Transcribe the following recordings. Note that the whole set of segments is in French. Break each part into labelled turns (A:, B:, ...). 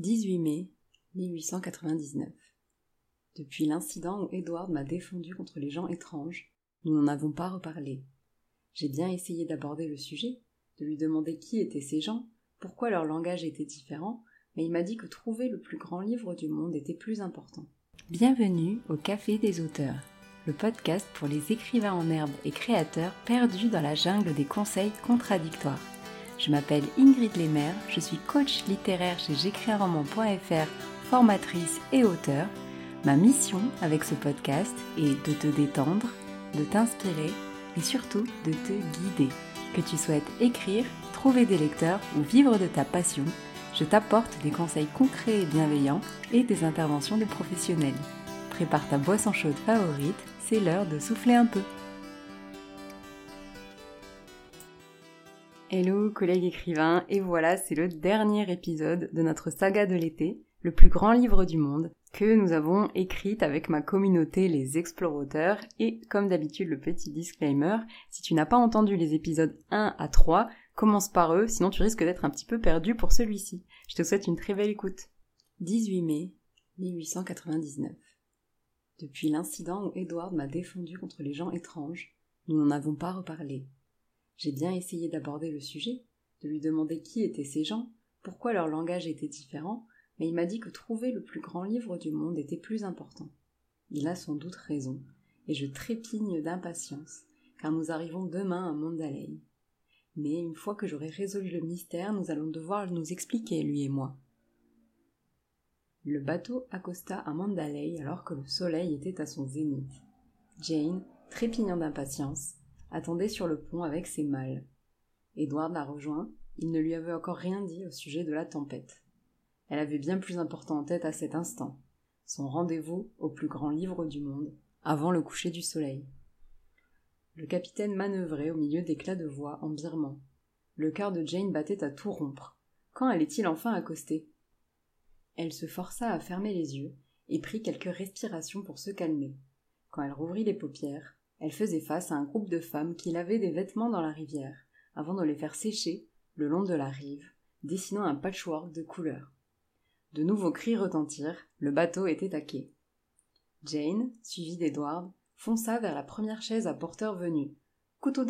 A: 18 mai 1899. Depuis l'incident où Edward m'a défendu contre les gens étranges, nous n'en avons pas reparlé. J'ai bien essayé d'aborder le sujet, de lui demander qui étaient ces gens, pourquoi leur langage était différent, mais il m'a dit que trouver le plus grand livre du monde était plus important. Bienvenue au Café des auteurs, le podcast pour les écrivains en herbe et créateurs perdus dans la jungle des conseils contradictoires. Je m'appelle Ingrid Lemaire, je suis coach littéraire chez j'écrisunroman.fr, formatrice et auteur. Ma mission avec ce podcast est de te détendre, de t'inspirer et surtout de te guider. Que tu souhaites écrire, trouver des lecteurs ou vivre de ta passion, je t'apporte des conseils concrets et bienveillants et des interventions de professionnels. Prépare ta boisson chaude favorite, c'est l'heure de souffler un peu. Hello collègues écrivains, et voilà, c'est le dernier épisode de notre saga de l'été, le plus grand livre du monde, que nous avons écrite avec ma communauté les explorateurs, et comme d'habitude le petit disclaimer, si tu n'as pas entendu les épisodes 1 à 3, commence par eux, sinon tu risques d'être un petit peu perdu pour celui-ci. Je te souhaite une très belle écoute. 18 mai 1899. Depuis l'incident où Edward m'a défendu contre les gens étranges, nous n'en avons pas reparlé. J'ai bien essayé d'aborder le sujet, de lui demander qui étaient ces gens, pourquoi leur langage était différent, mais il m'a dit que trouver le plus grand livre du monde était plus important. Il a sans doute raison, et je trépigne d'impatience, car nous arrivons demain à Mandalay. Mais une fois que j'aurai résolu le mystère, nous allons devoir nous expliquer, lui et moi. Le bateau accosta à Mandalay alors que le soleil était à son zénith. Jane, trépignant d'impatience, attendait sur le pont avec ses malles. Edward la rejoint, il ne lui avait encore rien dit au sujet de la tempête. Elle avait bien plus important en tête à cet instant, son rendez-vous au plus grand livre du monde, avant le coucher du soleil. Le capitaine manœuvrait au milieu d'éclats de voix en birman. Le cœur de Jane battait à tout rompre. Quand allait-il enfin accoster? Elle se força à fermer les yeux et prit quelques respirations pour se calmer. Quand elle rouvrit les paupières, elle faisait face à un groupe de femmes qui lavaient des vêtements dans la rivière, avant de les faire sécher le long de la rive, dessinant un patchwork de couleurs. De nouveaux cris retentirent, le bateau était à quai. Jane, suivie d'Edward, fonça vers la première chaise à porteur venu. Couteau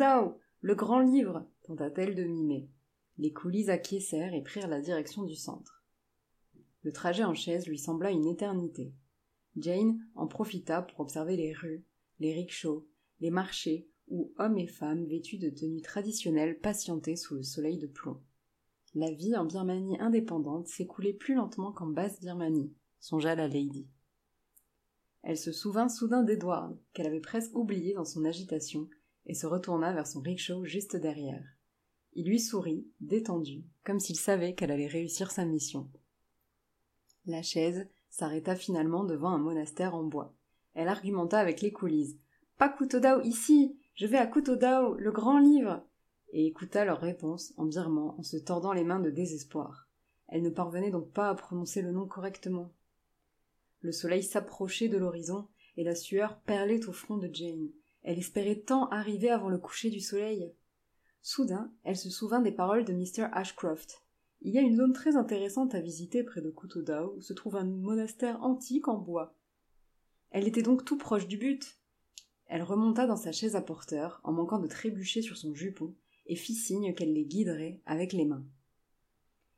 A: Le grand livre tenta-t-elle de mimer. Les coulisses acquiescèrent et prirent la direction du centre. Le trajet en chaise lui sembla une éternité. Jane en profita pour observer les rues, les rickshaws, les marchés où hommes et femmes vêtus de tenues traditionnelles patientaient sous le soleil de plomb. La vie en Birmanie indépendante s'écoulait plus lentement qu'en basse Birmanie, songea la lady. Elle se souvint soudain d'Edward, qu'elle avait presque oublié dans son agitation, et se retourna vers son rickshaw juste derrière. Il lui sourit, détendu, comme s'il savait qu'elle allait réussir sa mission. La chaise s'arrêta finalement devant un monastère en bois. Elle argumenta avec les coulisses. Pas Kutodao ici Je vais à Kutodao, le grand livre et écouta leur réponse en birman en se tordant les mains de désespoir. Elle ne parvenait donc pas à prononcer le nom correctement. Le soleil s'approchait de l'horizon et la sueur perlait au front de Jane. Elle espérait tant arriver avant le coucher du soleil. Soudain, elle se souvint des paroles de Mr. Ashcroft. Il y a une zone très intéressante à visiter près de Kutodao où se trouve un monastère antique en bois. Elle était donc tout proche du but. Elle remonta dans sa chaise à porteur, en manquant de trébucher sur son jupon, et fit signe qu'elle les guiderait avec les mains.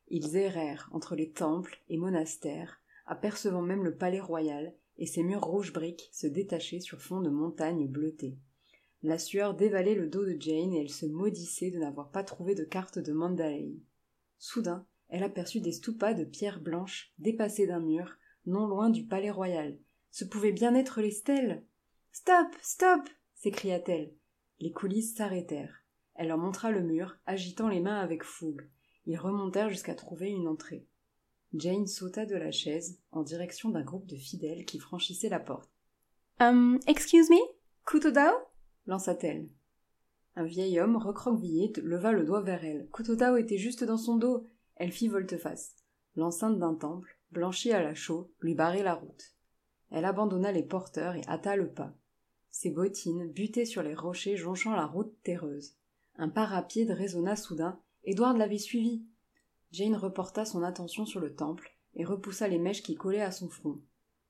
A: Ils errèrent entre les temples et monastères, apercevant même le palais royal et ses murs rouge briques se détachaient sur fond de montagnes bleutées. La sueur dévalait le dos de Jane et elle se maudissait de n'avoir pas trouvé de carte de Mandalay. Soudain, elle aperçut des stupas de pierre blanche dépassées d'un mur, non loin du palais royal. Ce pouvaient bien être les stèles. Stop. Stop. s'écria-t-elle. Les coulisses s'arrêtèrent. Elle leur montra le mur, agitant les mains avec fougue. Ils remontèrent jusqu'à trouver une entrée. Jane sauta de la chaise en direction d'un groupe de fidèles qui franchissaient la porte. Um, excuse me? Kutodao? lança-t-elle. Un vieil homme recroquevillé leva le doigt vers elle. Kutodao était juste dans son dos. Elle fit volte-face. L'enceinte d'un temple, blanchie à la chaux, lui barrait la route. Elle abandonna les porteurs et hâta le pas. Ses bottines butaient sur les rochers jonchant la route terreuse. Un pas rapide résonna soudain. Edward l'avait suivi. Jane reporta son attention sur le temple, et repoussa les mèches qui collaient à son front.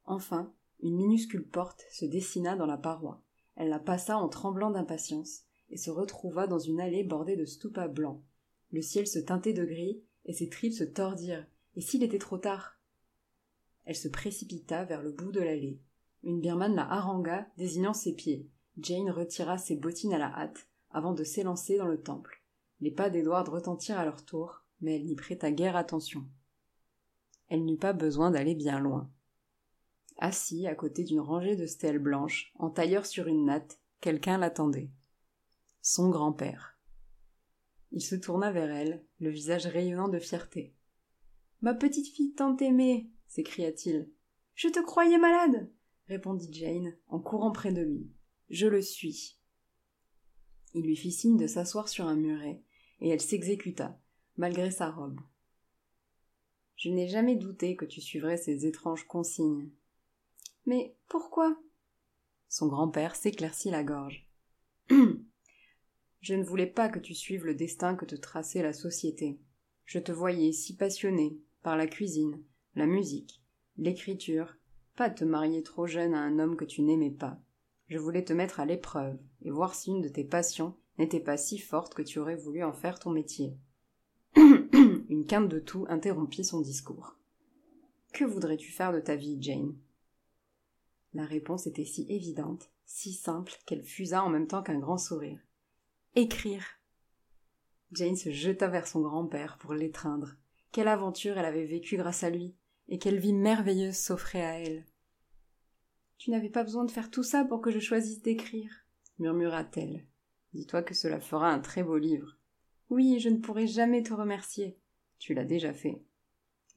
A: Enfin, une minuscule porte se dessina dans la paroi. Elle la passa en tremblant d'impatience, et se retrouva dans une allée bordée de stupas blancs. Le ciel se teintait de gris, et ses tripes se tordirent. Et s'il était trop tard? Elle se précipita vers le bout de l'allée. Une birmane la harangua, désignant ses pieds. Jane retira ses bottines à la hâte, avant de s'élancer dans le temple. Les pas d'Edward retentirent à leur tour, mais elle n'y prêta guère attention. Elle n'eut pas besoin d'aller bien loin. Assis à côté d'une rangée de stèles blanches, en tailleur sur une natte, quelqu'un l'attendait. Son grand-père. Il se tourna vers elle, le visage rayonnant de fierté. Ma petite fille tant aimée s'écria-t-il. Je te croyais malade répondit Jane en courant près de lui. Je le suis. Il lui fit signe de s'asseoir sur un muret, et elle s'exécuta, malgré sa robe. Je n'ai jamais douté que tu suivrais ces étranges consignes. Mais pourquoi? Son grand-père s'éclaircit la gorge. Je ne voulais pas que tu suives le destin que te traçait la société. Je te voyais si passionné par la cuisine, la musique, l'écriture, pas te marier trop jeune à un homme que tu n'aimais pas. Je voulais te mettre à l'épreuve et voir si une de tes passions n'était pas si forte que tu aurais voulu en faire ton métier. une quinte de tout interrompit son discours. Que voudrais-tu faire de ta vie, Jane? La réponse était si évidente, si simple, qu'elle fusa en même temps qu'un grand sourire. Écrire. Jane se jeta vers son grand-père pour l'étreindre. Quelle aventure elle avait vécue grâce à lui, et quelle vie merveilleuse s'offrait à elle. Tu n'avais pas besoin de faire tout ça pour que je choisisse d'écrire, murmura-t-elle. Dis-toi que cela fera un très beau livre. Oui, je ne pourrai jamais te remercier. Tu l'as déjà fait.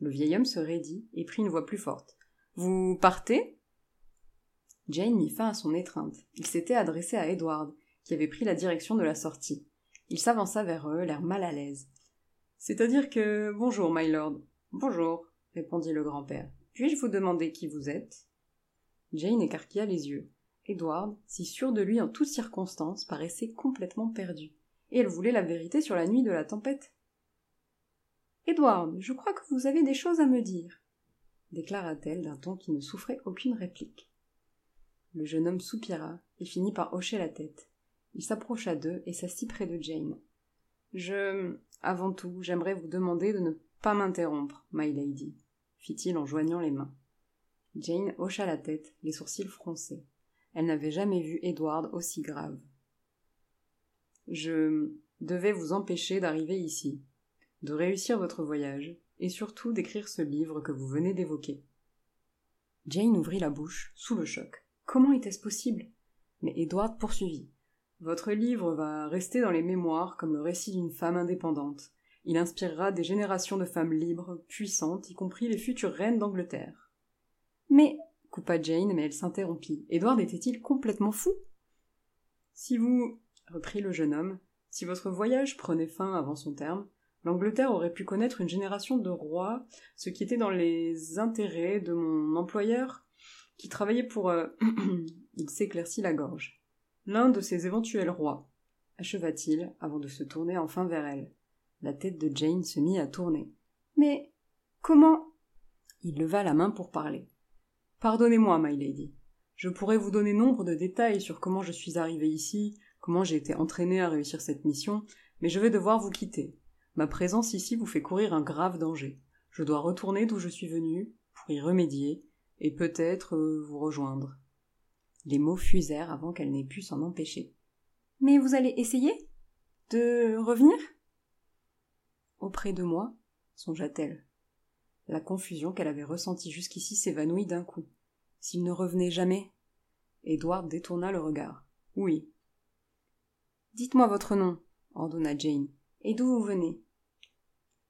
A: Le vieil homme se raidit et prit une voix plus forte. Vous partez? Jane mit fin à son étreinte. Il s'était adressé à Edward, qui avait pris la direction de la sortie. Il s'avança vers eux, l'air mal à l'aise. C'est-à-dire que. Bonjour, my lord. Bonjour, répondit le grand-père. Puis-je vous demander qui vous êtes? Jane écarquilla les yeux. Edward, si sûr de lui en toutes circonstances, paraissait complètement perdu et elle voulait la vérité sur la nuit de la tempête. Edward, je crois que vous avez des choses à me dire, déclara-t-elle d'un ton qui ne souffrait aucune réplique. Le jeune homme soupira et finit par hocher la tête. Il s'approcha d'eux et s'assit près de Jane. Je. Avant tout, j'aimerais vous demander de ne pas m'interrompre, my lady, fit-il en joignant les mains. Jane hocha la tête, les sourcils froncés. Elle n'avait jamais vu Edward aussi grave. Je devais vous empêcher d'arriver ici, de réussir votre voyage, et surtout d'écrire ce livre que vous venez d'évoquer. Jane ouvrit la bouche, sous le choc. Comment était-ce possible? Mais Edward poursuivit. Votre livre va rester dans les mémoires comme le récit d'une femme indépendante. Il inspirera des générations de femmes libres, puissantes, y compris les futures reines d'Angleterre. Mais, coupa Jane, mais elle s'interrompit. Edward était-il complètement fou? Si vous reprit le jeune homme, si votre voyage prenait fin avant son terme, l'Angleterre aurait pu connaître une génération de rois, ce qui était dans les intérêts de mon employeur, qui travaillait pour... Euh, il s'éclaircit la gorge. L'un de ces éventuels rois, acheva-t-il, avant de se tourner enfin vers elle. La tête de Jane se mit à tourner. Mais comment? Il leva la main pour parler. Pardonnez-moi, my lady. Je pourrais vous donner nombre de détails sur comment je suis arrivé ici, comment j'ai été entraîné à réussir cette mission, mais je vais devoir vous quitter. Ma présence ici vous fait courir un grave danger. Je dois retourner d'où je suis venu, pour y remédier, et peut-être euh, vous rejoindre. Les mots fusèrent avant qu'elle n'ait pu s'en empêcher. Mais vous allez essayer De revenir? Auprès de moi songea-t-elle. La confusion qu'elle avait ressentie jusqu'ici s'évanouit d'un coup. S'il ne revenait jamais? Edward détourna le regard. Oui, Dites-moi votre nom, ordonna Jane, et d'où vous venez?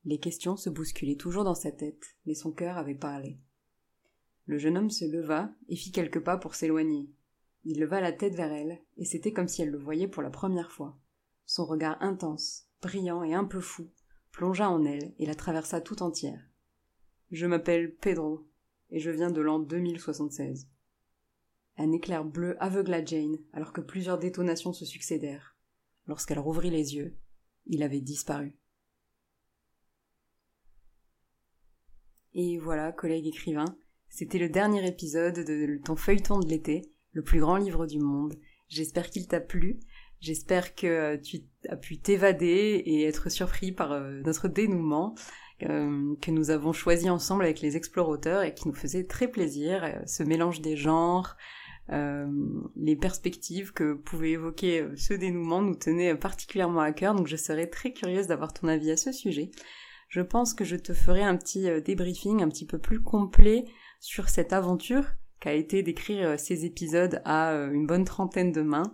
A: Les questions se bousculaient toujours dans sa tête, mais son cœur avait parlé. Le jeune homme se leva et fit quelques pas pour s'éloigner. Il leva la tête vers elle, et c'était comme si elle le voyait pour la première fois. Son regard intense, brillant et un peu fou, plongea en elle et la traversa tout entière. Je m'appelle Pedro, et je viens de l'an 2076. Un éclair bleu aveugla Jane, alors que plusieurs détonations se succédèrent. Lorsqu'elle rouvrit les yeux, il avait disparu. Et voilà, collègue écrivain, c'était le dernier épisode de ton feuilleton de l'été, le plus grand livre du monde. J'espère qu'il t'a plu. J'espère que tu as pu t'évader et être surpris par euh, notre dénouement euh, que nous avons choisi ensemble avec les explorateurs et qui nous faisait très plaisir. Euh, ce mélange des genres, les perspectives que pouvait évoquer ce dénouement nous tenaient particulièrement à cœur, donc je serais très curieuse d'avoir ton avis à ce sujet. Je pense que je te ferai un petit débriefing un petit peu plus complet sur cette aventure qu'a été d'écrire ces épisodes à une bonne trentaine de mains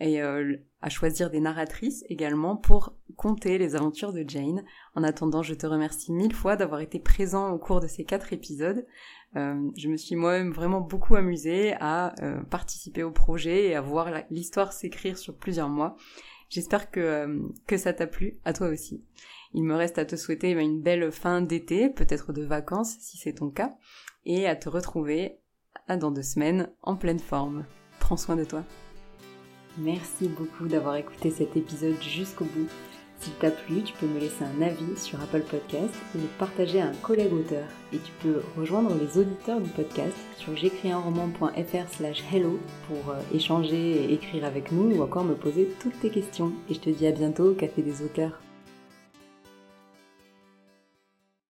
A: et euh, à choisir des narratrices également pour conter les aventures de Jane. En attendant, je te remercie mille fois d'avoir été présent au cours de ces quatre épisodes. Euh, je me suis moi-même vraiment beaucoup amusée à euh, participer au projet et à voir l'histoire s'écrire sur plusieurs mois. J'espère que, que ça t'a plu, à toi aussi. Il me reste à te souhaiter une belle fin d'été, peut-être de vacances si c'est ton cas, et à te retrouver dans deux semaines en pleine forme. Prends soin de toi. Merci beaucoup d'avoir écouté cet épisode jusqu'au bout. S'il t'a plu, tu peux me laisser un avis sur Apple Podcast et le partager à un collègue auteur. Et tu peux rejoindre les auditeurs du podcast sur j'écrisunroman.fr slash hello pour euh, échanger et écrire avec nous ou encore me poser toutes tes questions. Et je te dis à bientôt au Café des auteurs.